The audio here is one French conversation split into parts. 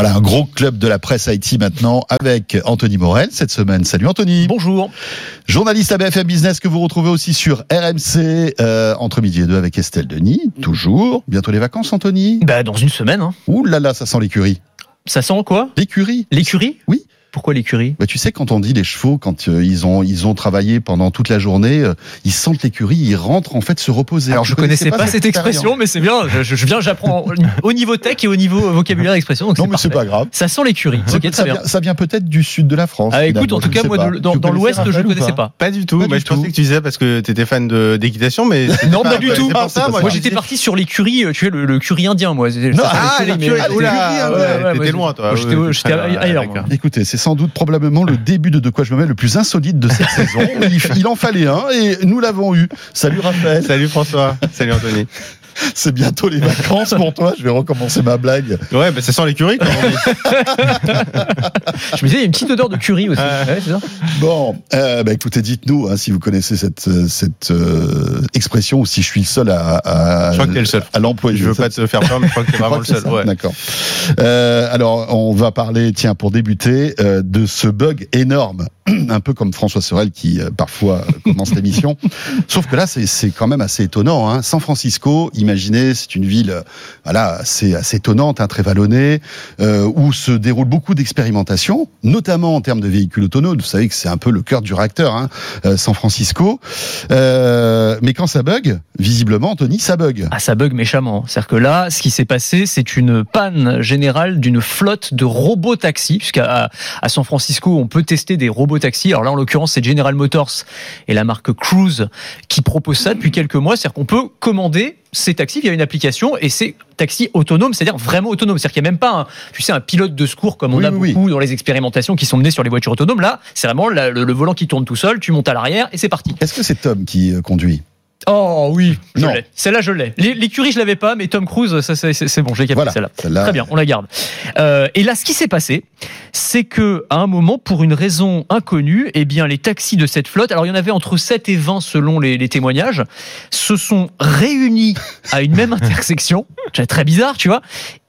Voilà, un gros club de la presse Haïti maintenant avec Anthony Morel cette semaine. Salut Anthony. Bonjour. Journaliste à BFM Business que vous retrouvez aussi sur RMC euh, entre midi et deux avec Estelle Denis. Toujours. Bientôt les vacances, Anthony? Bah, dans une semaine. Hein. Ouh là là, ça sent l'écurie. Ça sent quoi? L'écurie L'écurie? Oui. Pourquoi l'écurie? Bah, Tu sais, quand on dit les chevaux, quand euh, ils, ont, ils ont travaillé pendant toute la journée, euh, ils sentent l'écurie, ils rentrent en fait se reposer. Alors, je connaissais pas, cette expression, mais c'est bien. Je, je viens, j'apprends au niveau tech et au niveau vocabulaire expression. Donc non, mais c'est pas grave. Ça sent l'écurie. Okay, ça, vient, ça vient peut-être du sud de la France. Ah, écoute, en tout cas, moi, dans, dans l'ouest, je ne connaissais pas? Pas du tout. Pas moi, du je pensais tout. que tu disais parce que tu étais fan d'équitation, mais. non, pas du tout. Moi, j'étais parti sur l'écurie, tu sais, le, curry indien, moi. Non, ah, l'écurie, t'étais loin, toi. J'étais ailleurs. Écoutez, c'est sans doute probablement le début de De quoi je me mets le plus insolite de cette saison. Il, il, en fallait un et nous l'avons eu. Salut Raphaël. Salut François. Salut Anthony. C'est bientôt les vacances pour toi. Je vais recommencer ma blague. Ouais, bah ça sent l'écurie. je me disais, il y a une petite odeur de curry aussi. Euh, ouais, ça bon, euh, bah écoutez, dites-nous hein, si vous connaissez cette cette euh, expression ou si je suis le seul à. à je crois que t'es le seul. À l'employer. Je veux pas te faire peur, mais je crois que t'es vraiment le seul. Ouais. D'accord. Euh, alors, on va parler, tiens, pour débuter, euh, de ce bug énorme un peu comme François Sorel qui euh, parfois commence l'émission. Sauf que là, c'est quand même assez étonnant. Hein. San Francisco, imaginez, c'est une ville, euh, voilà, assez, assez étonnante, hein, très vallonnée, euh, où se déroulent beaucoup d'expérimentations, notamment en termes de véhicules autonomes. Vous savez que c'est un peu le cœur du réacteur, hein, euh, San Francisco. Euh, mais quand ça bug, visiblement, Anthony, ça bug. Ah, ça bug méchamment. C'est-à-dire que là, ce qui s'est passé, c'est une panne générale d'une flotte de robots taxis, puisqu'à à San Francisco, on peut tester des robots taxis. Alors là, en l'occurrence, c'est General Motors et la marque Cruise qui propose ça depuis quelques mois. C'est-à-dire qu'on peut commander ces taxis via une application et c'est taxi autonome, c'est-à-dire vraiment autonome. C'est-à-dire qu'il n'y a même pas, un, tu sais, un pilote de secours comme on oui, a oui, beaucoup oui. dans les expérimentations qui sont menées sur les voitures autonomes. Là, c'est vraiment la, le, le, volant qui tourne tout seul, tu montes à l'arrière et c'est parti. Est-ce que c'est Tom qui euh, conduit? Oh oui, je Non. l'ai. Celle-là, je l'ai. L'écurie, je l'avais pas, mais Tom Cruise, ça, c'est c'est bon, j'ai capté Voilà, celle-là. celle-là. Très bien, on la garde. Euh, et là, ce qui s'est passé, c'est que à un moment, pour une raison inconnue, eh bien, les taxis de cette flotte, alors il y en avait entre 7 et 20 selon les, témoignages, se sont réunis à une même intersection. Très bizarre, tu vois.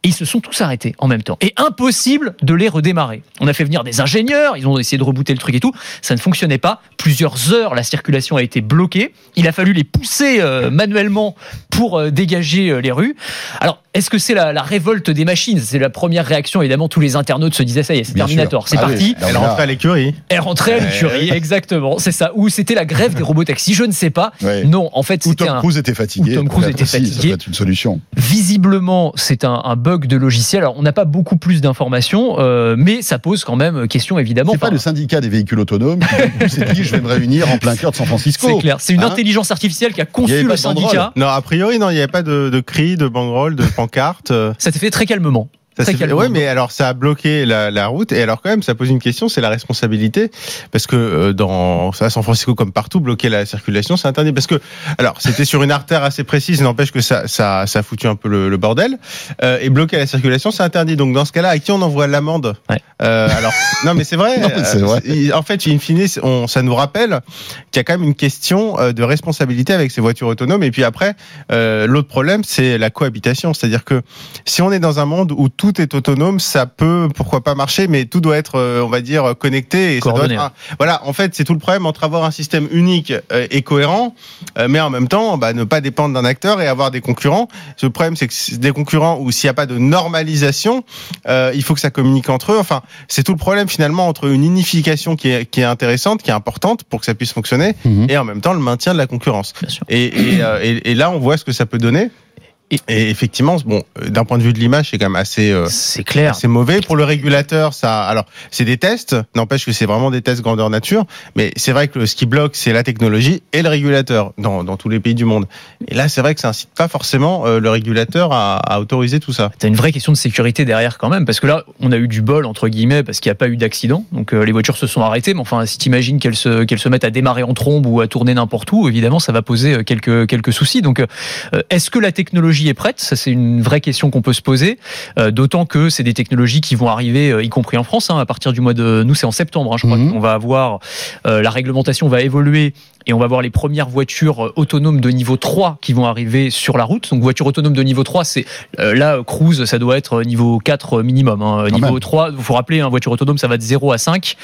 Et ils se sont tous arrêtés en même temps. Et impossible de les redémarrer. On a fait venir des ingénieurs, ils ont essayé de rebooter le truc et tout. Ça ne fonctionnait pas. Plusieurs heures, la circulation a été bloquée. Il a fallu les pousser euh, manuellement pour euh, dégager euh, les rues. Alors, est-ce que c'est la, révolte des machines? C'est la première réaction. Évidemment, tous les internautes se disaient ça y est, c'est Terminator. C'est Ah parti. oui. Elle rentrait à l'écurie. Elle rentrait à l'écurie, exactement. C'est ça. Ou c'était la grève des robots taxis, je ne sais pas. Ouais. Non, en fait, Ou c'était Tom un. Cruise était fatigué. Ou Tom Cruise était aussi, Ça fatigué. peut être une solution. Visiblement, c'est un, un bug de logiciel. Alors, on n'a pas beaucoup plus d'informations, euh, mais ça pose quand même question, évidemment. C'est pas Enfin, le syndicat des véhicules autonomes qui s'est dit je vais me réunir en plein cœur de San Francisco. C'est clair. C'est une Hein intelligence artificielle qui a conçu pas le syndicat. Non, a priori, non, il n'y avait pas de, de cris, de banderoles, de pancartes. euh, Ça s'est fait très calmement. Ça ouais, mais alors ça a bloqué la, la route. Et alors quand même, ça pose une question, c'est la responsabilité, parce que euh, dans à San Francisco comme partout, bloquer la circulation, c'est interdit. Parce que alors c'était sur une artère assez précise, n'empêche que ça, ça, ça a foutu un peu le, le bordel. Euh, et bloquer la circulation, c'est interdit. Donc dans ce cas-là, à qui on envoie l'amende Ouais. euh, Alors non, mais c'est vrai. Non, mais c'est Euh, vrai. c'est- En fait, in fine, on, ça nous rappelle qu'il y a quand même une question euh, de responsabilité avec ces voitures autonomes. Et puis après, euh, l'autre problème, c'est la cohabitation. C'est-à-dire que si on est dans un monde où tout est autonome, ça peut, pourquoi pas marcher, mais tout doit être, euh, on va dire, connecté. Et ça doit être un- voilà, en fait, c'est tout le problème entre avoir un système unique euh, et cohérent, euh, mais en même temps, bah, ne pas dépendre d'un acteur et avoir des concurrents. Le problème, c'est que des concurrents où s'il n'y a pas de normalisation, euh, il faut que ça communique entre eux. Enfin, c'est tout le problème finalement entre une unification qui est, qui est intéressante, qui est importante pour que ça puisse fonctionner, Mhm. et en même temps le maintien de la concurrence. Bien sûr. Et, et, euh, et- et là, on voit ce que ça peut donner. Et effectivement, bon, euh, d'un point de vue de l'image, c'est quand même assez, euh, C'est clair. assez mauvais pour le régulateur. Ça, alors, c'est des tests. N'empêche que c'est vraiment des tests grandeur nature. Mais c'est vrai que ce qui bloque, c'est la technologie et le régulateur dans, dans tous les pays du monde. Et là, c'est vrai que ça incite pas forcément euh, le régulateur à, à autoriser tout ça. T'as une vraie question de sécurité derrière quand même, parce que là, on a eu du bol entre guillemets, parce qu'il n'y a pas eu d'accident. Donc euh, les voitures se sont arrêtées, mais enfin, si t'imagines qu'elles se qu'elles se mettent à démarrer en trombe ou à tourner n'importe où, évidemment, ça va poser quelques quelques soucis. Donc, est-ce que la technologie est prête? Ça, c'est une vraie question qu'on peut se poser. Euh, D'autant que c'est des technologies qui vont arriver, euh, y compris en France, hein, à partir du mois de nous, c'est en septembre. hein, je crois Mhm. qu'on va avoir euh, la réglementation va évoluer et on va voir les premières voitures euh, autonomes de niveau 3 qui vont arriver sur la route. Donc voiture autonome de niveau 3, c'est euh, là euh, cruise, ça doit être niveau 4 minimum. Hein. Niveau même. 3, il faut rappeler, hein, voiture autonome, ça va de 0 à 5.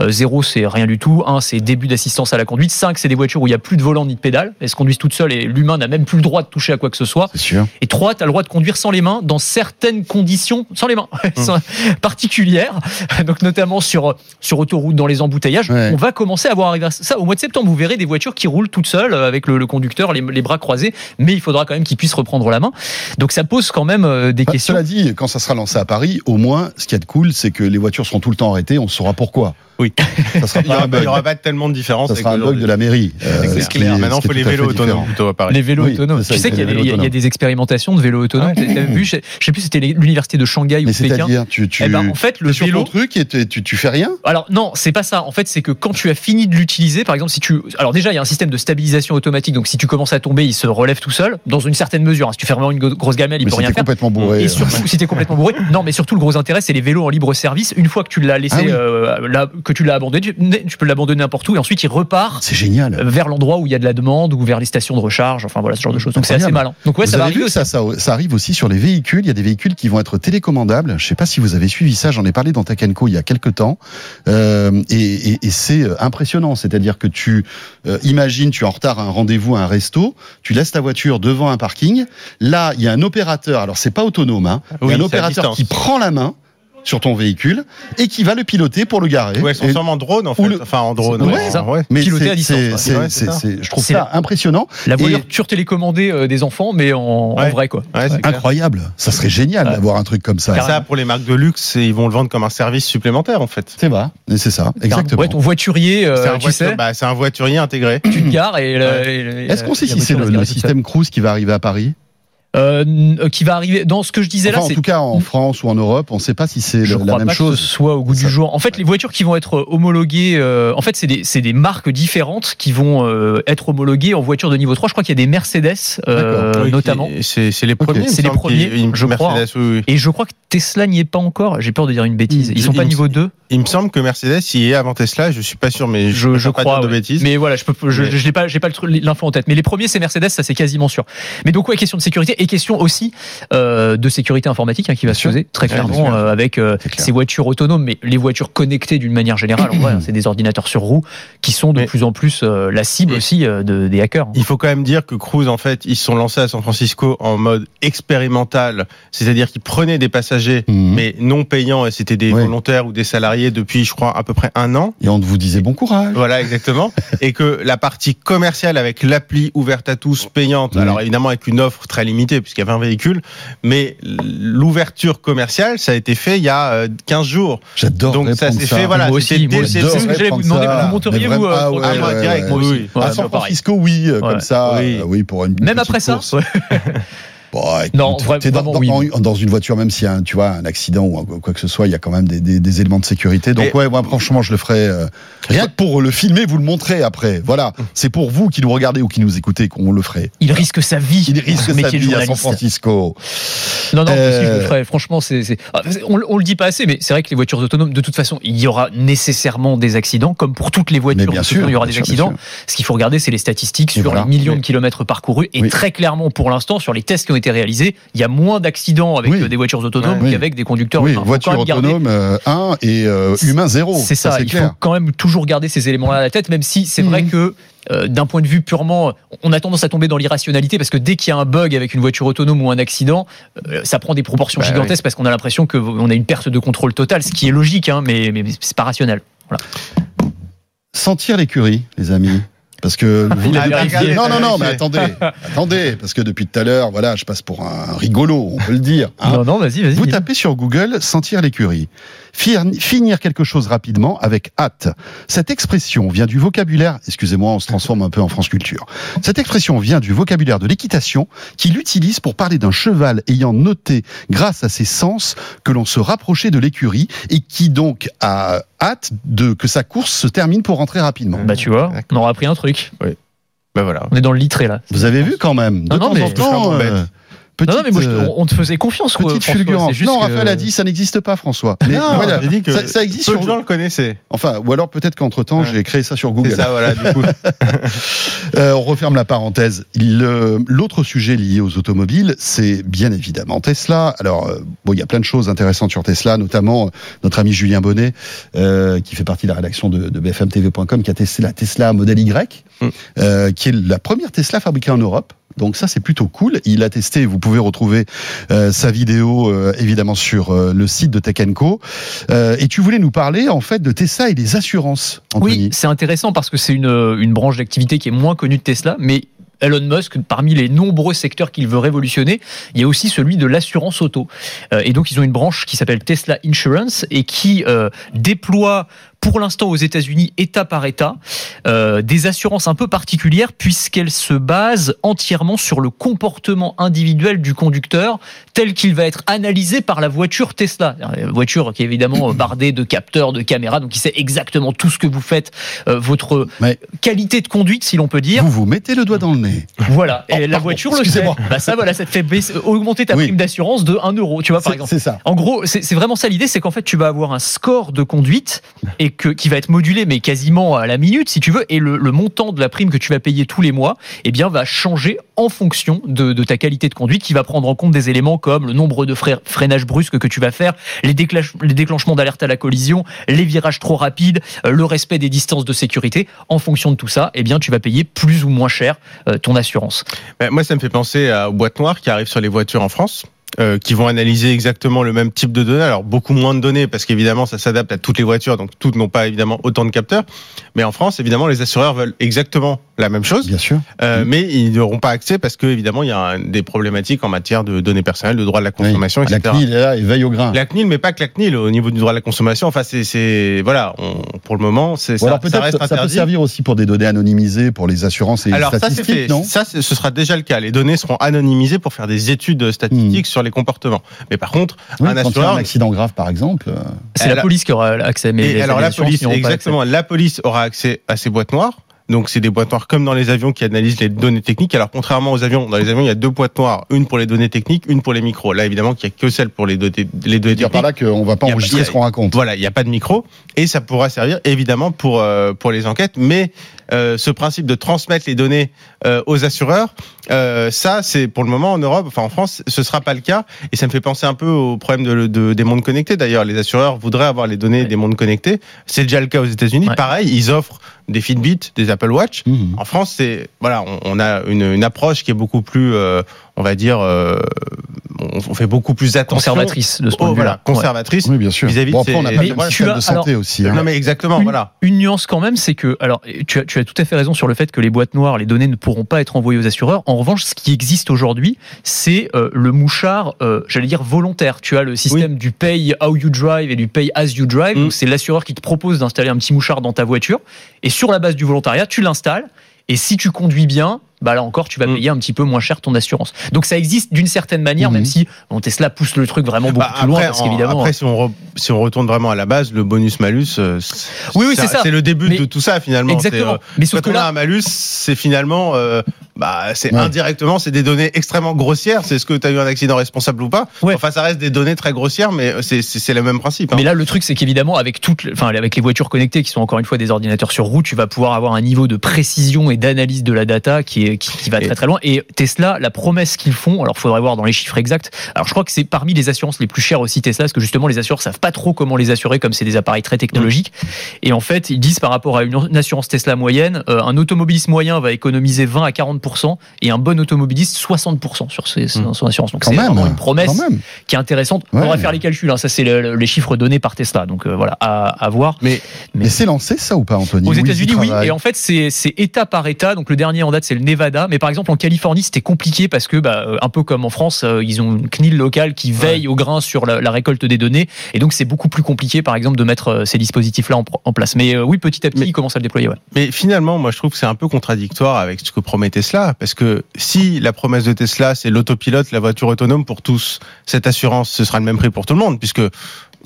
Euh, 0 c'est rien du tout. 1 c'est début d'assistance à la conduite. 5 c'est des voitures où il n'y a plus de volant ni de pédale. Elles se conduisent toutes seules et l'humain n'a même plus le droit de toucher à quoi que ce soit. Sûr. Et 3, tu as le droit de conduire sans les mains dans certaines conditions, sans les mains, sans- particulières, donc notamment sur, sur autoroute, dans les embouteillages. Ouais. On va commencer à voir arriver ça. Au mois de septembre, vous verrez des voitures qui roulent toutes seules euh, avec le, le conducteur, les, les bras croisés, mais il faudra quand même qu'ils puissent reprendre la main. Donc ça pose quand même euh, des Bah, questions. Cela dit, quand ça sera lancé à Paris, au moins, ce qui est de cool, c'est que les voitures seront tout le temps arrêtées. On saura pourquoi. Oui. Ça sera Il y pas aura, pas tellement de différence. Ça avec sera un bug de la mairie. euh, C'est ce qui clair. est- Maintenant, il faut les vélos autonomes plutôt à Paris. Les vélos Oui, autonomes. c'est ça, tu sais qu'il y, a- des expérimentations de vélos autonomes. Vu, je, je sais plus, c'était l'université de Shanghai ou Pékin. c'est-à-dire, tu, tu, Eh ben, en fait, le vélo. ton truc et tu, tu, tu fais rien Alors non, c'est pas ça. En fait, c'est que quand tu as fini de l'utiliser, par exemple, si tu, alors déjà, il y a un système de stabilisation automatique. Donc, si tu commences à tomber, il se relève tout seul, dans une certaine mesure. hein. Si tu fais vraiment une grosse gamelle, il Mais peut rien faire. complètement bourré. Et euh, surtout, si t'es complètement bourré. Non, mais surtout, le gros intérêt, c'est les vélos en libre service. Une fois que tu l'as laissé, Ah euh, là, que tu l'as abandonné, tu, tu peux l'abandonner n'importe où, et ensuite, il repart C'est génial. vers l'endroit où il y a de la demande ou vers les stations de recharge. Enfin, voilà, ce genre de choses. Donc, c'est assez malin. Donc, ouais, vous ça va arriver ça, ça, ça arrive aussi sur les véhicules. Il y a des véhicules qui vont être télécommandables. Je sais pas si vous avez suivi ça. J'en ai parlé dans Tech Co il y a quelques temps. Euh, et et, et c'est euh, impressionnant. C'est-à-dire que tu euh, imagines, tu es en retard à un rendez-vous à un resto, tu laisses ta voiture devant un parking. Là, il y a un opérateur. Alors c'est pas autonome. Hein, il y a un opérateur qui prend la main sur ton véhicule et qui va le piloter pour le garer. Ouais, sûrement en drone, en fait. Le- Enfin, en drone. Ouais, c'est ça. ouais. mais piloté c'est- à distance, c'est- c'est- Ouais, c'est c'est- c'est- je trouve C'est ça impressionnant. La Et- voiture télécommandée euh, des enfants, mais en, en Ouais. vrai, quoi. Ouais, c'est. Incroyable. Ça serait génial Ouais. d'avoir un truc comme ça. Carrément. Ça, pour les marques de luxe, ils vont le vendre comme un service supplémentaire, en fait. C'est vrai. Et c'est ça. Exactement. Ouais, ton voiturier, euh, C'est un, tu voiture- sais, bah, c'est un voiturier intégré. tu te gares et, Ouais. Est-ce qu'on sait si c'est le, système Cruise qui va arriver à Paris? Euh, n- qui va arriver dans ce que je disais Enfin, là En tout cas, en France ou en Europe, on ne sait pas si c'est la crois même pas chose. que ce soit au goût Ça- du jour. En fait, les voitures qui vont être homologuées, euh, en fait, c'est des, marques différentes qui vont euh, être homologuées en voiture de niveau 3. Je crois qu'il y a des Mercedes, euh, Oui, notamment. C'est c'est les premiers. me C'est les premiers, je crois. Mercedes, oui, oui. Et je crois que Tesla n'y est pas encore. J'ai peur de dire une bêtise. Ils sont Il pas me- niveau 2 Il me semble que Mercedes y est avant Tesla, je suis pas sûr, mais je, je, je pas crois dire de ouais. bêtises. mais voilà je peux je, Mais- pas pas l'info en tête mais les premiers c'est Mercedes ça c'est quasiment sûr mais donc ouais question de sécurité et question aussi euh, de sécurité informatique hein, qui va Bien se poser très bien clairement euh, avec euh, clair. ces voitures autonomes mais les voitures connectées d'une manière générale en vrai hein, c'est des ordinateurs sur roues qui sont de Mais- plus en plus euh, la cible aussi euh, de, des hackers Il faut quand même dire que Cruise, en fait, ils se sont lancés à San Francisco en mode expérimental, c'est-à-dire qu'ils prenaient des passagers, Mhm. mais non payants, et c'était des Ouais. volontaires ou des salariés depuis, je crois, à peu près un an. Et on vous disait bon courage. Voilà, exactement. et que la partie commerciale avec l'appli ouverte à tous, payante, Oui. alors évidemment avec une offre très limitée, puisqu'il y a 20 véhicules, mais l'ouverture commerciale, ça a été fait il y a euh, 15 jours. J'adore Donc ça s'est fait, voilà, moi aussi moi le aussi j'allais vous demander vous monteriez vous euh, ah pour- ouais, Ah, direct, ouais. moi oui, oui. À San pareil. Francisco, oui, euh, Ouais. comme ça, Oui. euh, oui, pour une même après ça. Bon, écoute, Non, vra- t'es dans, vraiment, dans- oui. dans- dans une voiture, même s'il y a un, tu vois, un accident ou quoi que ce soit, il y a quand même des, des- des éléments de sécurité. Donc Et- ouais, moi franchement, je le ferai. euh, rien que pour le filmer, vous le montrer après. Voilà, c'est pour vous qui nous regardez ou qui nous écoutez qu'on le ferait. il risque sa vie Il risque sa vie à San. Francisco. Non, non, Euh, aussi, je le ferai. Franchement, c'est, ah, on, on le dit pas assez, mais c'est vrai que les voitures autonomes, de toute façon, il y aura nécessairement des accidents, comme pour toutes les voitures. bien sûr, façon, il y aura des sûr, accidents. Ce qu'il faut regarder, c'est les statistiques Et sur voilà. les millions Oui. de kilomètres parcourus. Et Oui. très clairement, pour l'instant, sur les tests qui ont été réalisés, il y a moins d'accidents avec Oui. euh, des voitures autonomes qu'avec des conducteurs Oui, voiture autonome 1 et euh, humain 0. C'est ça, c'est il clair. faut quand même toujours garder ces éléments-là à la tête, même si c'est vrai Mhm. que euh, d'un point de vue purement, on a tendance à tomber dans l'irrationalité parce que dès qu'il y a un bug avec une voiture autonome ou un accident, euh, ça prend des proportions Bah gigantesques parce qu'on a l'impression qu'on a une perte de contrôle totale, ce qui est logique, hein, mais, mais c'est pas rationnel. Sentir l'écurie, les amis. Parce que vous Il a depuis- vérifié. non, non, non, mais attendez, attendez, parce que depuis tout à l'heure, voilà, je passe pour un rigolo, on peut le dire. hein. Non, non, vas-y, vas-y. Vous tapez sur Google sentir l'écurie. Finir quelque chose rapidement avec hâte. Cette expression vient du vocabulaire, excusez-moi, on se transforme un peu en France Culture. Cette expression vient du vocabulaire de l'équitation qui l'utilise pour parler d'un cheval ayant noté grâce à ses sens que l'on se rapprochait de l'écurie et qui donc a hâte de que sa course se termine pour rentrer rapidement. Bah, tu vois, on aura appris un truc. Ben voilà. On est dans le litré, là. Vous avez vu quand même, de Non, non, mais- en temps, Je suis un peu euh, petite, non, non, mais moi, je- euh, on te faisait confiance, petite François, fulgurance. Non, que- Raphaël a dit ça n'existe pas, François. Mais Non, voilà, dit que ça, ça existe peu sur de gens le connaissaient. Enfin, ou alors peut-être qu'entre temps, Ouais. j'ai créé ça sur Google. ça, voilà, du coup. Euh, on referme la parenthèse. L'autre sujet lié aux automobiles, c'est bien évidemment Tesla. Alors, euh, bon, il y a plein de choses intéressantes sur Tesla, notamment euh, notre ami Julien Bonnet, euh, qui fait partie de la rédaction de, de BFMTV.com, qui a testé la Tesla Model Y, Mm. euh, qui est la première Tesla fabriquée en Europe. Donc ça c'est plutôt cool. Il a testé. Vous pouvez retrouver euh, sa vidéo euh, évidemment sur euh, le site de Tech Co. Et tu voulais nous parler en fait de Tesla et des assurances. Anthony. Oui, c'est intéressant parce que c'est une, une branche d'activité qui est moins connue de Tesla, mais Elon Musk, parmi les nombreux secteurs qu'il veut révolutionner, il y a aussi celui de l'assurance auto. Et donc, ils ont une branche qui s'appelle Tesla Insurance et qui euh, déploie pour l'instant aux États-Unis, État par État, euh, des assurances un peu particulières puisqu'elles se basent entièrement sur le comportement individuel du conducteur tel qu'il va être analysé par la voiture Tesla. Une voiture qui est évidemment bardée de capteurs, de caméras, donc il sait exactement tout ce que vous faites, euh, votre Mais- qualité de conduite, si l'on peut dire. Vous vous mettez le doigt dans le nez. Voilà. Et Oh, la voiture le sait. excusez-moi. Bah ça, voilà, ça te fait baisser- augmenter ta Oui. prime d'assurance de 1 euro, tu vois, par exemple. C'est ça. En gros, c'est vraiment ça l'idée, c'est qu'en fait, tu vas avoir un score de conduite et qui va être modulé, mais quasiment à la minute, si tu veux, et le, montant de la prime que tu vas payer tous les mois, eh bien, va changer en fonction de, ta qualité de conduite, qui va prendre en compte des éléments comme le nombre de freinages brusques que tu vas faire, les, déclench- les déclenchements d'alerte à la collision, les virages trop rapides, euh, le respect des distances de sécurité. En fonction de tout ça, eh bien, tu vas payer plus ou moins cher euh, ton assurance. Ben, moi, ça me fait penser à- aux boîtes noires qui arrivent sur les voitures en France. Euh, qui vont analyser exactement le même type de données. Alors beaucoup moins de données parce qu'évidemment ça s'adapte à toutes les voitures, donc toutes n'ont pas évidemment autant de capteurs. Mais en France, évidemment, les assureurs veulent exactement la même chose, Bien sûr. euh, mais ils n'auront pas accès parce que évidemment il y a des problématiques en matière de données personnelles, de droit de la consommation, Oui. La etc. CNIL est là et veille au grain. La CNIL, mais pas que la CNIL au niveau du droit de la consommation. Enfin, c'est, c'est voilà, on- pour le moment, c'est ça, alors ça peut-être reste ça, peut servir aussi pour des données anonymisées pour les assurances et les Alors ça c'est statistiques, fait. non? Ça c'est- ce sera déjà le cas. Les données seront anonymisées pour faire des études statistiques sur les comportements. Mais par contre, Oui, un quand il y a assureur. un accident grave, par exemple. euh, C'est la police qui aura accès, mais Et les alors la police, exactement, la police aura accès à ces boîtes noires. Donc c'est des boîtes noires comme dans les avions qui analysent les données techniques. Alors contrairement aux avions, dans les avions il y a deux boîtes noires, une pour les données techniques, une pour les micros. Là évidemment qu'il y a que celle pour les données, les données dire techniques. par là qu'on va pas enregistrer ce qu'on raconte. Voilà, il n'y a pas de micro et ça pourra servir évidemment pour euh, pour les enquêtes. Mais euh, ce principe de transmettre les données euh, aux assureurs, euh, ça c'est pour le moment en Europe, enfin en France, ce sera pas le cas. Et ça me fait penser un peu au problème de, de- des mondes connectés. D'ailleurs, les assureurs voudraient avoir les données des mondes connectés. C'est déjà le cas aux États-Unis. Ouais. Pareil, ils offrent des Fitbit, des Apple Watch. Mhm. En France, c'est voilà, on, on a une, une approche qui est beaucoup plus, euh, on va dire, euh, on, on fait beaucoup plus attention. conservatrice de ce point Oh, de vue-là. voilà, conservatrice. Oui, bien sûr. Vis-à-vis Bon, de après, on n'a pas Mais tu as- de santé alors- aussi. hein. Non mais exactement, une, voilà. une nuance quand même, c'est que, alors, tu as, tu as tout à fait raison sur le fait que les boîtes noires, les données ne pourront pas être envoyées aux assureurs. En revanche, ce qui existe aujourd'hui, c'est euh, le mouchard, euh, j'allais dire volontaire. Tu as le système du pay how you drive et du pay as you drive. Mm. où C'est l'assureur qui te propose d'installer un petit mouchard dans ta voiture. Et sur la base du volontariat, tu l'installes. Et si tu conduis bien, bah là encore, tu vas Mm. payer un petit peu moins cher ton assurance. Donc ça existe d'une certaine manière, même si bon, Tesla pousse le truc vraiment beaucoup Bah, plus loin, après, parce qu'évidemment. après, si on, re- si on retourne vraiment à la base, le bonus malus, euh, Oui, oui, c'est ça. C'est le début Mais- de tout ça finalement. Exactement. Euh, Mais sauf quand que on a là, un malus, c'est finalement, euh, bah, c'est Ouais. indirectement, c'est des données extrêmement grossières. C'est ce que tu as eu un accident responsable ou pas. Ouais. Enfin, ça reste des données très grossières, mais c'est, c'est, le même principe. hein. Mais là, le truc, c'est qu'évidemment, avec toutes, les- enfin, avec les voitures connectées qui sont encore une fois des ordinateurs sur roue, tu vas pouvoir avoir un niveau de précision et d'analyse de la data qui est, qui, va très très loin. Et Tesla, la promesse qu'ils font, alors faudrait voir dans les chiffres exacts. Alors je crois que c'est parmi les assurances les plus chères aussi Tesla, parce que justement les assureurs savent pas trop comment les assurer, comme c'est des appareils très technologiques. Et en fait, ils disent par rapport à une assurance Tesla moyenne, euh, un automobiliste moyen va économiser 20 à 40% et un bon automobiliste 60 sur ses- son, son assurance. Donc c'est vraiment une promesse qui est intéressante. Ouais. On va faire les calculs. hein. Ça c'est le- le- les chiffres donnés par Tesla. Donc euh, voilà, à, à voir. Mais Mais c'est lancé ça ou pas, Anthony? Aux États-Unis, oui. Et en fait, c'est c'est État par État. Donc le dernier en date, c'est le Nevada. Mais par exemple, en Californie, c'était compliqué parce que, bah, euh, un peu comme en France, euh, ils ont une CNIL locale qui veille au grain sur la, la récolte des données. Et donc, c'est beaucoup plus compliqué, par exemple, de mettre euh, ces dispositifs-là en, en place. Mais euh, oui, petit à petit, Mais- ils commencent à le déployer. Ouais. Mais finalement, moi, je trouve que c'est un peu contradictoire avec ce que promet Tesla, parce que si la promesse de Tesla, c'est l'autopilote, la voiture autonome pour tous, cette assurance, ce sera le même prix pour tout le monde, puisque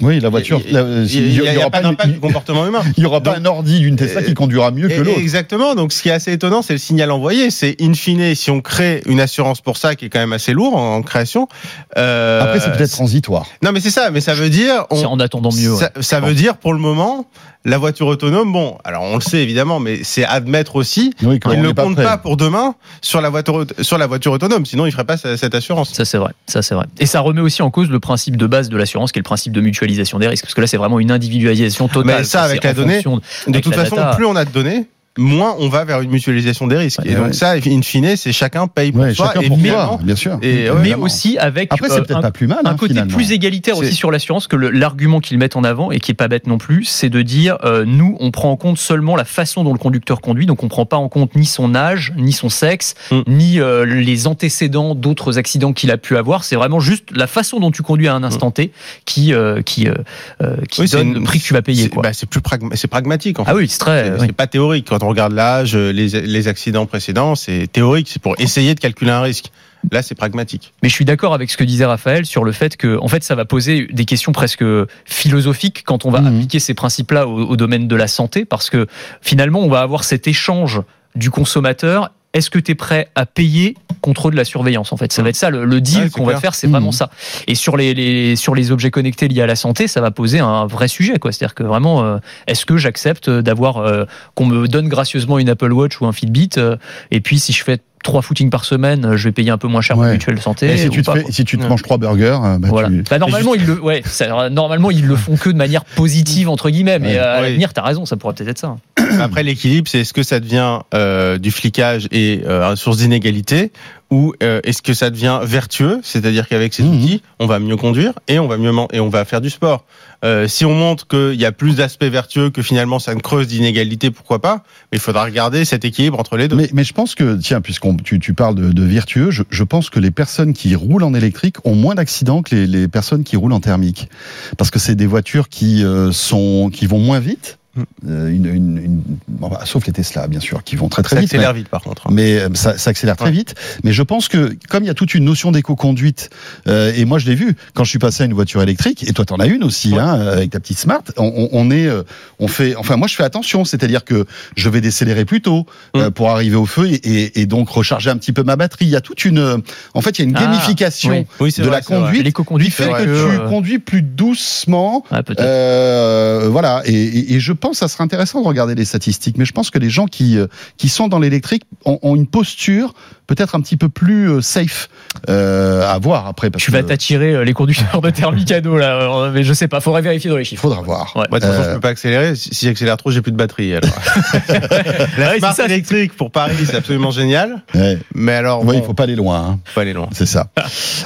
Oui, la voiture. il n'y a, aura pas d'impact du comportement humain. il y aura pas un ordi d'une Tesla qui Euh, conduira mieux que l'autre. Exactement. Donc, ce qui est assez étonnant, c'est le signal envoyé. C'est in fine, si on crée une assurance pour ça, qui est quand même assez lourd en, en création. euh, Après, c'est peut-être transitoire. Non, mais c'est ça. Mais ça veut dire, on- C'est en attendant mieux. ouais. ça, ça veut dire pour le moment, la voiture autonome. Bon, alors on le sait évidemment, mais c'est admettre aussi. Oui, ne pas compte pas pour demain sur la voiture aut- sur la voiture autonome. Sinon, il ferait pas ce- cette assurance. Ça c'est vrai, ça c'est vrai. Et ça remet aussi en cause le principe de base de l'assurance, qui est le principe de mutualisation des risques, parce que là c'est vraiment une individualisation totale. Mais ça, avec la donnée, De avec toute la façon, data. plus on a de données, moins on va vers une mutualisation des risques. Ouais, et donc ouais. ça, in fine, c'est chacun paye pour Ouais, soi. chacun et pour soi, bien sûr. et, ouais, mais aussi avec Après, euh, un- pas plus mal. un hein, côté finalement. plus égalitaire aussi sur l'assurance que l'argument qu'ils mettent en avant et qui est pas bête non plus, c'est de dire euh, nous on prend en compte seulement la façon dont le conducteur conduit, donc on prend pas en compte ni son âge, ni son sexe, Mm. ni euh, les antécédents d'autres accidents qu'il a pu avoir. C'est vraiment juste la façon dont tu conduis à un instant T qui euh, qui euh, euh, qui Oui, c'est donne une- le prix que tu vas payer. c'est bah, plus pragma- pragmatique. En fait. ah oui, c'est très. C'est oui. c'est pas théorique. Quand on regarde l'âge, les, les accidents précédents, c'est théorique. C'est pour essayer de calculer un risque. Là, c'est pragmatique. Mais je suis d'accord avec ce que disait Raphaël sur le fait que, en fait, ça va poser des questions presque philosophiques quand on va Mhm. appliquer ces principes-là au, au domaine de la santé, parce que finalement, on va avoir cet échange du consommateur. Est-ce que tu es prêt à payer contre de la surveillance En fait, ça va être ça le, le deal Ouais, qu'on va faire, c'est vraiment ça. Et sur les, les- sur les objets connectés liés à la santé, ça va poser un vrai sujet, quoi. C'est-à-dire que vraiment, euh, est-ce que j'accepte d'avoir euh, qu'on me donne gracieusement une Apple Watch ou un Fitbit, euh, et puis si je fais trois footings par semaine, euh, je vais payer un peu moins cher Ouais. mon mutuelle santé. Et si ou tu te, pas, fais- quoi. si tu te Ouais. manges trois burgers, euh, bah, Voilà. tu- Bah, normalement, ils le, ouais, ça- normalement, ils le font que de manière positive entre guillemets, mais Ouais. euh, à l'avenir, t'as raison, ça pourrait peut-être être ça. Après, l'équilibre, c'est est-ce que ça devient euh, du flicage et euh, source d'inégalité ou euh, est-ce que ça devient vertueux, c'est-à-dire qu'avec ces Mhm. outils, on va mieux conduire et on va mieux et on va faire du sport. Euh, si on montre qu'il y a plus d'aspects vertueux que finalement ça ne creuse d'inégalité, pourquoi pas? Mais il faudra regarder cet équilibre entre les deux. Mais, mais je pense que, tiens, puisqu'on tu, tu parles de, de vertueux, je, je pense que les personnes qui roulent en électrique ont moins d'accidents que les, les personnes qui roulent en thermique, parce que c'est des voitures qui euh, sont qui vont moins vite. Euh, une, une, une- bon, bah, sauf les Tesla, bien sûr, qui vont très très ça vite. accélère vite par contre. hein. mais euh, ça, ça accélère très vite. Mais je pense que comme il y a toute une notion d'éco-conduite, euh, et moi je l'ai vu quand je suis passé à une voiture électrique, et toi t'en as une aussi, Ouais. hein, avec ta petite Smart. On, est, on fait, enfin moi je fais attention, c'est-à-dire que je vais décélérer plus tôt Mm. pour arriver au feu et, et- et donc recharger un petit peu ma batterie. Il y a toute une, en fait il y a une Ah, gamification oui. Oui, c'est de vrai, la conduite qui fait que que, tu conduis plus doucement. ouais, voilà, et, et- et je pense que ça serait intéressant de regarder les statistiques, mais je pense que les gens qui, euh, qui sont dans l'électrique ont, ont une posture peut-être un petit peu plus euh, safe euh, à voir après. Parce tu vas que t'attirer les conducteurs de thermicado là, mais je sais pas, faudrait vérifier dans les il chiffres. faudra voir. Ouais. Moi, de toute façon, Euh, je peux pas accélérer. Si j'accélère trop, j'ai plus de batterie. Alors. la Ouais, Smart ça, électrique pour Paris, c'est absolument génial. Ouais. Mais alors, bon, il faut pas aller loin, hein, faut pas aller loin. c'est ça.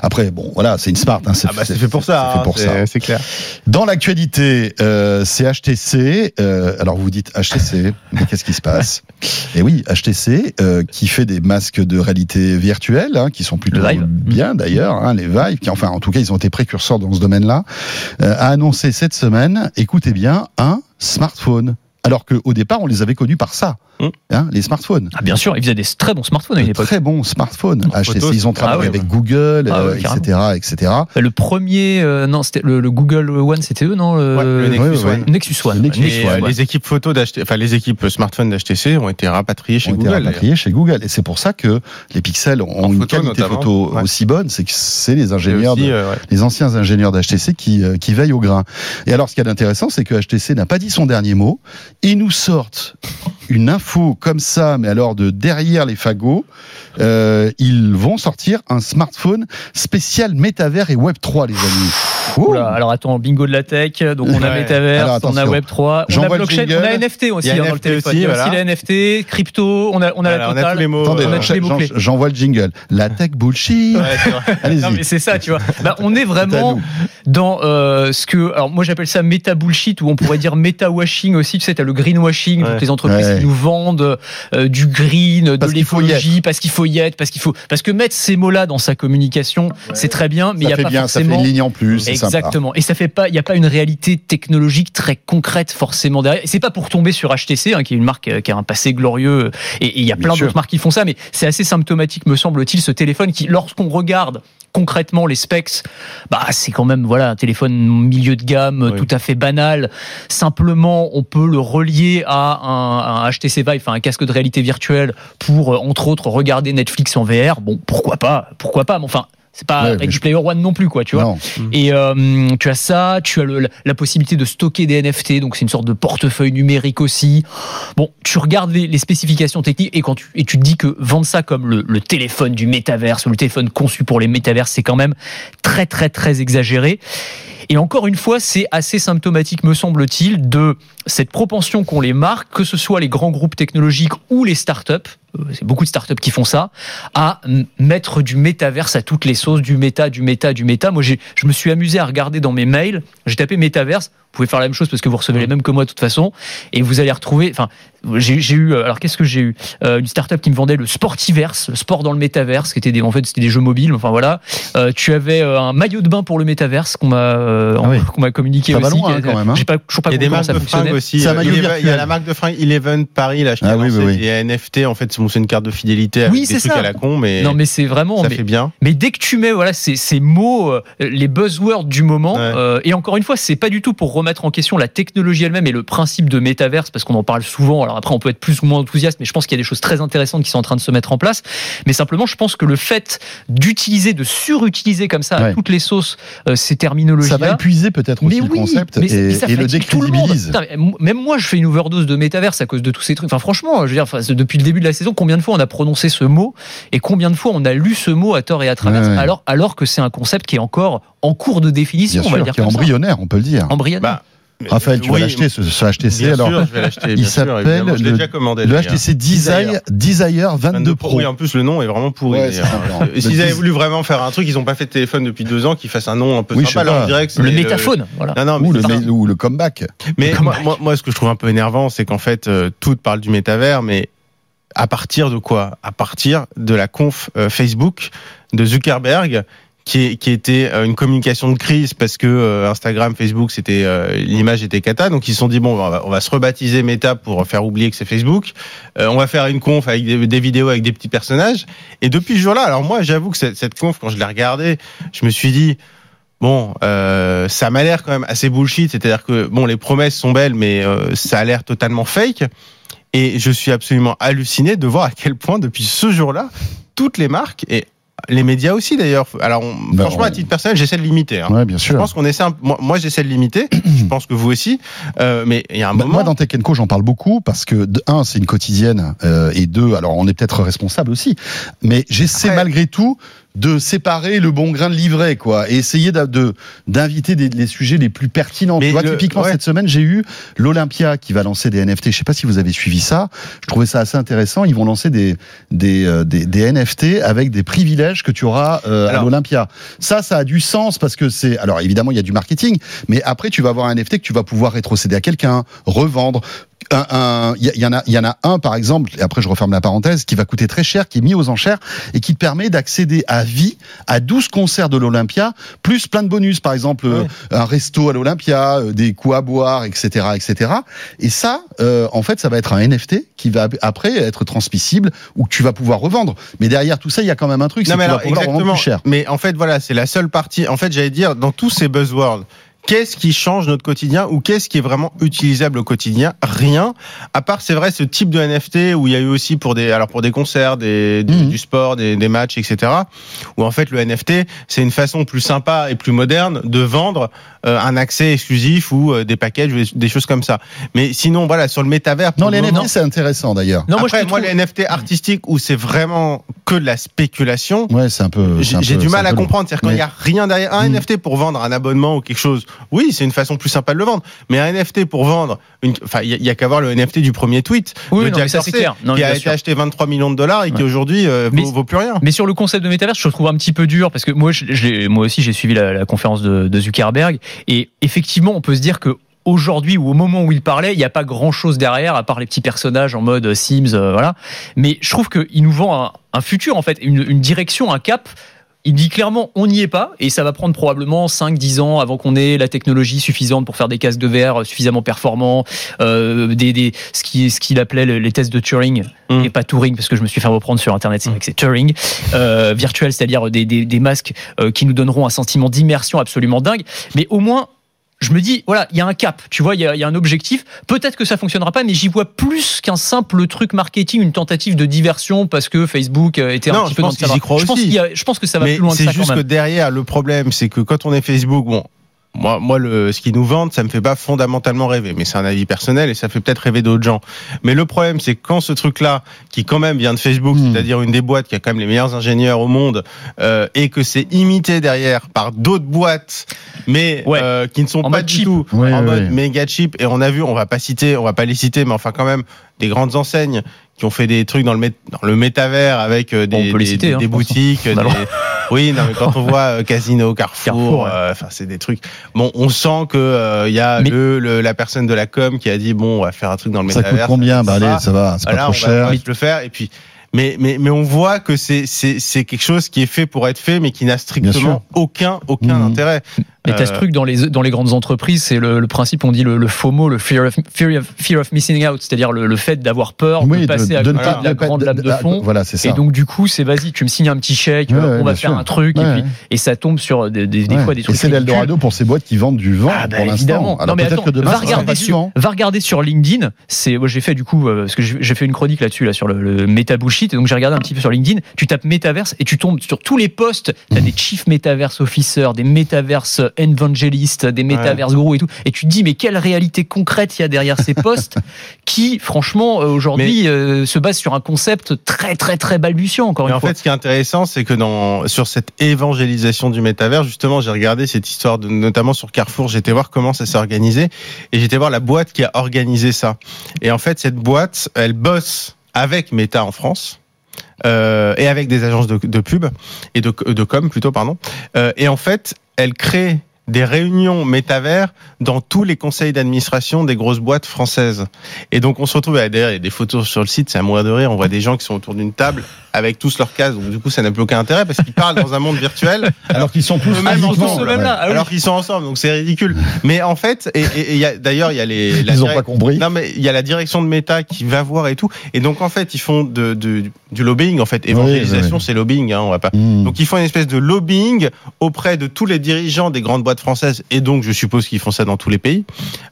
Après, bon, voilà, c'est une smart. Hein, Ah bah c'est fait pour ça. c'est fait hein, ça. c'est- clair. Dans l'actualité, euh, c'est HTC. Euh, alors vous dites HTC, mais qu'est-ce qui se passe? Et oui, HTC euh, qui fait des masques de réalité virtuelle, hein, qui sont plutôt bien d'ailleurs, hein, les Vive, qui enfin en tout cas ils ont été précurseurs dans ce domaine-là, euh, a annoncé cette semaine, écoutez bien, un smartphone. Alors qu'au départ on les avait connus par ça, Hum. hein, les smartphones. Ah, bien sûr, ils faisaient des très bons smartphones à une époque. très bons smartphones. HTC, photo, ils ont travaillé Ah ouais, avec ouais. Google, Ah ouais, euh, etc., etc. Le premier, euh, non, c'était le, le Google One, c'était eux, non le, Ouais, le Nexus ouais, ouais. One. Nexus One. Nexus Et, One, euh, ouais. les équipes photos d'HTC, enfin les équipes smartphones d'HTC ont été rapatriées chez ont Google. rapatriés chez Google. Et c'est pour ça que les pixels ont En une photo, qualité notamment. photo Ouais. aussi bonne, c'est que c'est les ingénieurs, aussi, de- euh, ouais. les anciens ingénieurs d'HTC qui, euh, qui veillent au grain. Et alors, ce qui est intéressant, c'est que HTC n'a pas dit son dernier mot. Ils nous sortent une info comme ça, mais alors de derrière les fagots, euh, ils vont sortir un smartphone spécial métavers et Web 3, les amis. Oula, alors attends, bingo de la tech. Donc on a Ouais. Metaverse, Alors, on a. Web 3, on a J'envoie le blockchain, on a NFT aussi hein, dans le NFT téléphone. aussi, Il y a aussi la NFT, crypto, on a, on a Voilà, la on a totale. tous les mots. Attendez, on a euh, tous les j'en- mots-clés. j'envoie le jingle. La tech bullshit. Ouais. Non mais c'est ça, tu vois. Bah, on est vraiment dans euh, ce que, alors moi j'appelle ça méta bullshit ou on pourrait dire méta washing aussi. Tu sais, t'as le greenwashing, Ouais. toutes les entreprises nous vendent euh, du green, de Parce l'écologie, parce qu'il faut y être, parce qu'il faut, parce que mettre ces mots-là dans sa communication, c'est très bien, mais il y a fait pas bien, ça fait forcément. une ligne en plus. sympa. Exactement. Et ça fait pas, il y a pas une réalité technologique très concrète forcément derrière. Et c'est pas pour tomber sur HTC, hein, qui est une marque euh, qui a un passé glorieux. Et et il y a Bien plein d'autres marques qui font ça, mais c'est assez symptomatique, me semble-t-il, ce téléphone qui, lorsqu'on regarde concrètement les specs, bah c'est quand même voilà un téléphone milieu de gamme, Oui. tout à fait banal. Simplement, on peut le relier à un, un HTC Vive, enfin un casque de réalité virtuelle, pour euh, entre autres regarder Netflix en VR. Bon, pourquoi pas, pourquoi pas. Mais enfin. C'est pas Ouais, Ready Player One non plus, quoi, tu vois. Non. Et euh, tu as ça, tu as le- la, possibilité de stocker des NFT, donc c'est une sorte de portefeuille numérique aussi. Bon, tu regardes les, les spécifications techniques et quand tu, et tu te dis que vendre ça comme le, le téléphone du métaverse ou le téléphone conçu pour les métaverses, c'est quand même très très très exagéré. Et encore une fois, c'est assez symptomatique, me semble-t-il, de cette propension qu'ont les marques, que ce soit les grands groupes technologiques ou les startups, c'est beaucoup de startups qui font ça, à mettre du métaverse à toutes les sauces, du méta, du méta, du méta. Moi, je me suis amusé à regarder dans mes mails, j'ai tapé métaverse, pouvez faire la même chose parce que vous recevez les mêmes que moi de toute façon, et vous allez retrouver, enfin, j'ai, eu, euh, alors qu'est-ce que j'ai eu? Euh, Une startup qui me vendait le Sportiverse, le sport dans le métaverse, qui était des, en fait, c'était des jeux mobiles, enfin voilà. Euh, tu avais euh, un maillot de bain pour le métaverse qu'on m'a, euh, Ah oui. qu'on m'a communiqué Ça va aussi. loin, hein, quand même, hein. J'ai pas, toujours pas Il y a des marques ça de fringues aussi. Virtuel. Il y a la marque de fringues Eleven Paris, là, Ah oui, oui, oui. des NFT. En fait, c'est une carte de fidélité avec Oui, des c'est trucs ça. à la con, mais, Non, mais c'est vraiment. ça mais- fait bien. Mais dès que tu mets voilà ces, ces mots, les buzzwords du moment, Ouais. euh, et encore une fois, c'est pas du tout pour remettre en question la technologie elle-même et le principe de métaverse, parce qu'on en parle souvent. Alors après, on peut être plus ou moins enthousiaste, mais je pense qu'il y a des choses très intéressantes qui sont en train de se mettre en place. Mais simplement, je pense que le fait d'utiliser, de surutiliser comme ça à Ouais. toutes les sauces euh, ces Ça va épuiser peut-être aussi Mais le oui, concept mais, et, mais ça et le fatigue tout le monde. décrédibilise. Putain, même moi, je fais une overdose de métaverse à cause de tous ces trucs. Enfin, franchement, je veux dire, enfin, depuis le début de la saison, combien de fois on a prononcé ce mot et combien de fois on a lu ce mot à tort et à travers, Ouais, ouais. alors, alors que c'est un concept qui est encore en cours de définition, Bien on va sûr, dire qui est ça. embryonnaire, on peut le dire. Embryonnaire. Bah, Raphaël, tu oui, vas l'acheter ce, ce HTC Bien alors. sûr, je vais l'acheter. il s'appelle le- déjà commandé. Le. HTC Desire, Desire 22 Pro. Oui, en plus, le nom est vraiment pourri. Ouais, S'ils avaient voulu vraiment faire un truc, ils n'ont pas fait de téléphone depuis deux ans, qu'ils fassent un nom un peu Oui, je sais sympa. Que c'est le métaphone, voilà. Non, non, Ou le, ou comeback. Mais moi, ce que je trouve un peu énervant, c'est qu'en fait, euh, tout parle du métavers, mais à partir de quoi? À partir de la conf euh, Facebook de Zuckerberg, qui, qui était euh, une communication de crise parce que euh, Instagram, Facebook, c'était euh, l'image était cata, donc ils se sont dit bon, on va, on va se rebaptiser Meta pour faire oublier que c'est Facebook. On va faire une conf avec des, vidéos avec des petits personnages. Et depuis ce jour-là, alors moi, j'avoue que cette, conf, quand je l'ai regardée, je me suis dit Bon, ça m'a l'air quand même assez bullshit, c'est-à-dire que bon, les promesses sont belles, mais ça a l'air totalement fake. Et je suis absolument halluciné de voir à quel point depuis ce jour-là, toutes les marques et les médias aussi d'ailleurs. Alors, on- Bah, franchement, on- à titre personnel, j'essaie de limiter. hein. Ouais, bien Je sûr. pense qu'on essaie. un- Moi, moi, j'essaie de limiter. je pense que vous aussi. Euh, mais il y a un Bah, moment. Moi, dans Tech Co, j'en parle beaucoup parce que, de, un, c'est une quotidienne, euh, et deux, alors on est peut-être responsable aussi, mais j'essaie malgré tout de séparer le bon grain de l'ivraie, quoi, et essayer de d'inviter des- les sujets les plus pertinents. Mais tu vois, le- typiquement ouais. cette semaine, j'ai eu l'Olympia qui va lancer des NFT. Je sais pas si vous avez suivi ça. Je trouvais ça assez intéressant. Ils vont lancer des des euh, des, des NFT avec des privilèges que tu auras euh, à l'Olympia. Ça, ça a du sens parce que c'est. Alors évidemment, il y a du marketing, mais après, tu vas avoir un NFT que tu vas pouvoir rétrocéder à quelqu'un, revendre. Il y, y en a, il y en a un par exemple. Et après, je referme la parenthèse, qui va coûter très cher, qui est mis aux enchères et qui te permet d'accéder à vie à 12 concerts de l'Olympia, plus plein de bonus, par exemple euh, Ouais. un resto à l'Olympia, euh, des coups à boire, etc., etc. Et ça, euh, en fait, ça va être un NFT qui va après être transmissible ou que tu vas pouvoir revendre. Mais derrière tout ça, il y a quand même un truc, c'est que tu vas alors, pouvoir revendre exactement. plus cher. Mais en fait, voilà, c'est la seule partie. En fait, j'allais dire, dans tous ces buzzwords qu'est-ce qui change notre quotidien ou qu'est-ce qui est vraiment utilisable au quotidien? Rien. À part, c'est vrai, ce type de NFT où il y a eu aussi pour des, alors pour des concerts, des, du, Mhm. du sport, des, des matchs, etc. Où en fait le NFT, c'est une façon plus sympa et plus moderne de vendre euh, un accès exclusif ou euh, des packages, ou des- des choses comme ça. Mais sinon, voilà, sur le métavers. Non, les le NFT, c'est intéressant d'ailleurs. Non, moi, Après, je te moi, trouve- les NFT artistiques où c'est vraiment que de la spéculation. Ouais, c'est un peu. J'ai du mal à comprendre. C'est-à-dire quand il Mais- n'y a rien derrière un Mm. NFT pour vendre un abonnement ou quelque chose, oui, c'est une façon plus sympa de le vendre. Mais un NFT pour vendre, une... enfin, il y y a, qu'à voir le NFT du premier tweet Oui, de non, mais Jack ça, Dorsey, clair. Non, qui a été acheté 23 millions de dollars et qui aujourd'hui euh, vaut, vaut plus rien. Mais sur le concept de métaverse, je le trouve un petit peu dur parce que moi, je, je l'ai- moi aussi, j'ai suivi la, la conférence de, de Zuckerberg et effectivement, on peut se dire que aujourd'hui ou au moment où il parlait, il n'y a pas grand chose derrière à part les petits personnages en mode Sims, euh, voilà. Mais je trouve qu'il nous vend un, un futur en fait, une, une direction, un cap. Il dit clairement, on n'y est pas, et ça va prendre probablement 5-10 ans avant qu'on ait la technologie suffisante pour faire des casques de verre suffisamment performants, euh, des, des, ce qu'il ce qu'il appelait le- les tests de Turing, Mm. et pas Turing, parce que je me suis fait reprendre sur Internet, c'est vrai que c'est Turing, euh, virtuel, c'est-à-dire des, des, des masques euh, qui nous donneront un sentiment d'immersion absolument dingue, mais au moins je me dis, voilà, il y a un cap, tu vois, il y a, y a un objectif. Peut-être que ça fonctionnera pas, mais j'y vois plus qu'un simple truc marketing, une tentative de diversion parce que Facebook euh, était Non, un petit peu dans le je pense, je pense que ça va Mais plus loin que c'est ça quand juste que derrière, le problème, c'est que quand on est Facebook, bon. Moi, moi, le, ce qu'ils nous vendent, ça me fait pas fondamentalement rêver, mais c'est un avis personnel et ça fait peut-être rêver d'autres gens. Mais le problème, c'est quand ce truc-là, qui quand même vient de Facebook, Hmm. c'est-à-dire une des boîtes qui a quand même les meilleurs ingénieurs au monde, euh, et que c'est imité derrière par d'autres boîtes, mais Ouais. euh, qui ne sont En pas du cheap. tout Ouais, en ouais, mode méga cheap. Et on a vu, on va pas citer, on va pas les citer, mais enfin quand même des grandes enseignes qui ont fait des trucs dans le, mét- dans le métavers avec euh, Bon, des, des- citer, des hein, boutiques, des- Alors. oui, non, mais quand on voit euh, Casino, Carrefour, Carrefour, ouais. euh, enfin c'est des trucs. Bon, on sent que euh, il y a Mais- le, le- la personne de la com qui a dit bon, on va faire un truc dans le Ça coûte métavers. combien? Bah allez, ça va, c'est pas Voilà, trop on va, on cher. va le faire et puis. Mais, mais, mais on voit que c'est, c'est, c'est quelque chose qui est fait pour être fait, mais qui n'a strictement aucun, aucun Mhm. intérêt. Mais t'as ce Euh, truc dans les, dans les grandes entreprises, c'est le, le principe, on dit le, le FOMO, le fear of, fear of, fear of missing out, c'est-à-dire le, le fait d'avoir peur Oui, de passer à côté pas- de la de pas- grande lame de fond. Voilà, c'est ça. Et donc du coup, c'est vas-y, tu me signes un petit chèque, Ouais, ouais, on va faire sûr. un truc, et, puis, ouais. et ça tombe sur des, des, des Ouais. fois des Et trucs. c'est ridicules. l'Eldorado pour ces boîtes qui vendent du vent Ah bah, pour l'instant. évidemment. Alors non mais peut-être attends, que demain, va regarder sur, va regarder sur LinkedIn. C'est, moi j'ai fait du coup euh, parce que j'ai j'ai fait une chronique là-dessus là sur le, le bullshit et donc j'ai regardé un petit peu sur LinkedIn. Tu tapes métaverse et tu tombes sur tous les posts. T'as Mmh. des chief metaverse officers, des metaverse evangelistes, des metaverse gurus et tout. Et tu te dis mais quelle réalité concrète il y a derrière ces posts qui franchement euh, aujourd'hui euh, se basent sur un concept très très très balbutiant encore Mais une en fois. fait, ce qui est intéressant, c'est que dans sur cette évangélisation du métavers, justement, j'ai regardé cette histoire, de, notamment sur Carrefour. J'étais voir comment ça s'est organisé et j'étais voir la boîte qui a organisé ça. Et en fait, cette boîte, elle bosse avec Meta en France. euh, et avec des agences de, de pub et de, de com plutôt pardon Euh, et en fait elle crée des réunions métavers dans tous les conseils d'administration des grosses boîtes françaises. Et donc on se retrouve, d'ailleurs il y a des photos sur le site, c'est à mourir de rire, on voit des gens qui sont autour d'une table avec tous leurs cases, donc du coup ça n'a plus aucun intérêt parce qu'ils parlent dans un monde virtuel Alors qu'ils sont tous là. Ah oui. alors qu'ils sont ensemble, donc c'est ridicule. Mais en fait, et, d'ailleurs il y a les... Ils ont direct- pas compris. non mais il y a la direction de Meta qui va voir et tout, et donc en fait ils font de, de- du lobbying en fait. Évangélisation oui. c'est lobbying, hein, on va pas. Mmh. Donc ils font une espèce de lobbying auprès de tous les dirigeants des grandes boîtes françaises et donc je suppose qu'ils font ça dans tous les pays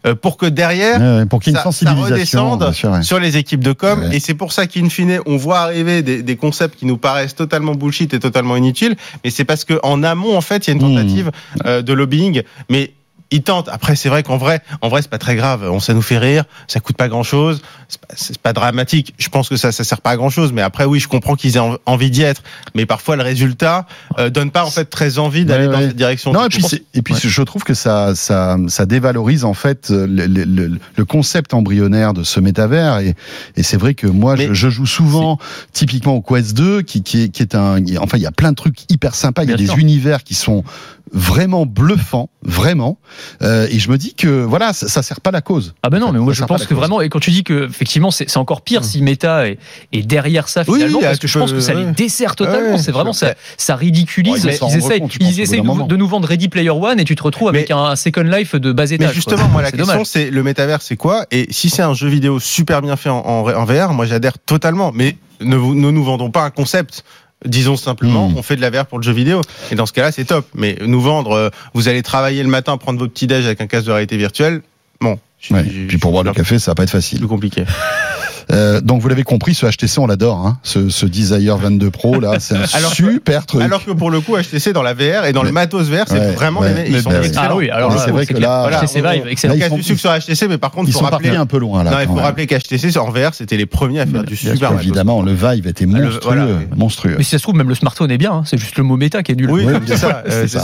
euh, pour que derrière pour qu'il y ait une ça- redescende bien sûr, ouais. sur les équipes de com Ouais. et c'est pour ça qu'in fine on voit arriver des, des concepts qui nous paraissent totalement bullshit et totalement inutiles mais c'est parce que en amont en fait il y a une Mmh. tentative euh, de lobbying mais ils tentent. Après, c'est vrai qu'en vrai, en vrai, c'est pas très grave. On, ça nous fait rire. Ça coûte pas grand chose. C'est pas, pas dramatique. Je pense que ça, ça sert pas à grand chose. Mais après, oui, je comprends qu'ils aient en- envie d'y être. Mais parfois, le résultat euh, donne pas en fait très envie d'aller Ouais, dans ouais. cette direction. Non, et puis, pense- et puis Ouais. je trouve que ça, ça, ça dévalorise en fait euh, le, le- le- le concept embryonnaire de ce métavers. Et, et c'est vrai que moi, je, joue souvent typiquement au Quest 2, qui, qui, est, qui est un. Enfin, il y a plein de trucs hyper sympas. Il y a des sûr. univers qui sont vraiment bluffants, vraiment. Euh, et je me dis que voilà, ça, ça sert pas la cause. Ah ben non, mais moi je pense que cause. vraiment, et quand tu dis que effectivement c'est c'est encore pire si Meta est, est derrière ça Oui, finalement, ah, parce que je pense que ça les dessert totalement. Ouais, c'est vraiment ça, ça ridiculise. Ouais, ils essayent, compte, ils essayent de, nous vendre Ready Player One et tu te retrouves avec Mais- un, un Second Life de bas étage. Mais justement, moi, la question, c'est le métavers, c'est quoi? Et si c'est un jeu vidéo super bien fait en, en, en VR, moi, j'adhère totalement. Mais ne, vous- ne nous vendons pas un concept. Disons simplement, Hmm. on fait de la VR pour le jeu vidéo. Et dans ce cas-là, c'est top. Mais nous vendre, euh, vous allez travailler le matin, prendre vos petits déj avec un casque de réalité virtuelle, bon. je- Ouais. je- Puis pour boire le café, ça va pas être facile. plus compliqué. Euh, donc vous l'avez compris, ce HTC on l'adore, hein. ce, ce Desire 22 Pro là, c'est un Alors que- super truc. Alors que pour le coup, HTC dans la VR et dans le Mais- matos VR, c'est Ouais, vraiment ouais, les, ils sont bah excellents. Ah oui, alors c'est vrai que là- Voilà, HTC Vive, excellent. Là, ils sont- du sucre sur HTC, mais par contre, Ils faut sont rappeler. partis un peu loin là. Non, il faut même. rappeler qu'HTC en VR, c'était les premiers à faire du Bien super matos. évidemment, le Vive était Le- monstrueux, voilà. monstrueux. Mais si ça se trouve, même le smartphone est bien. hein. C'est juste le mot méta qui est nul. Oui, Ouais, euh, ça. c'est ça.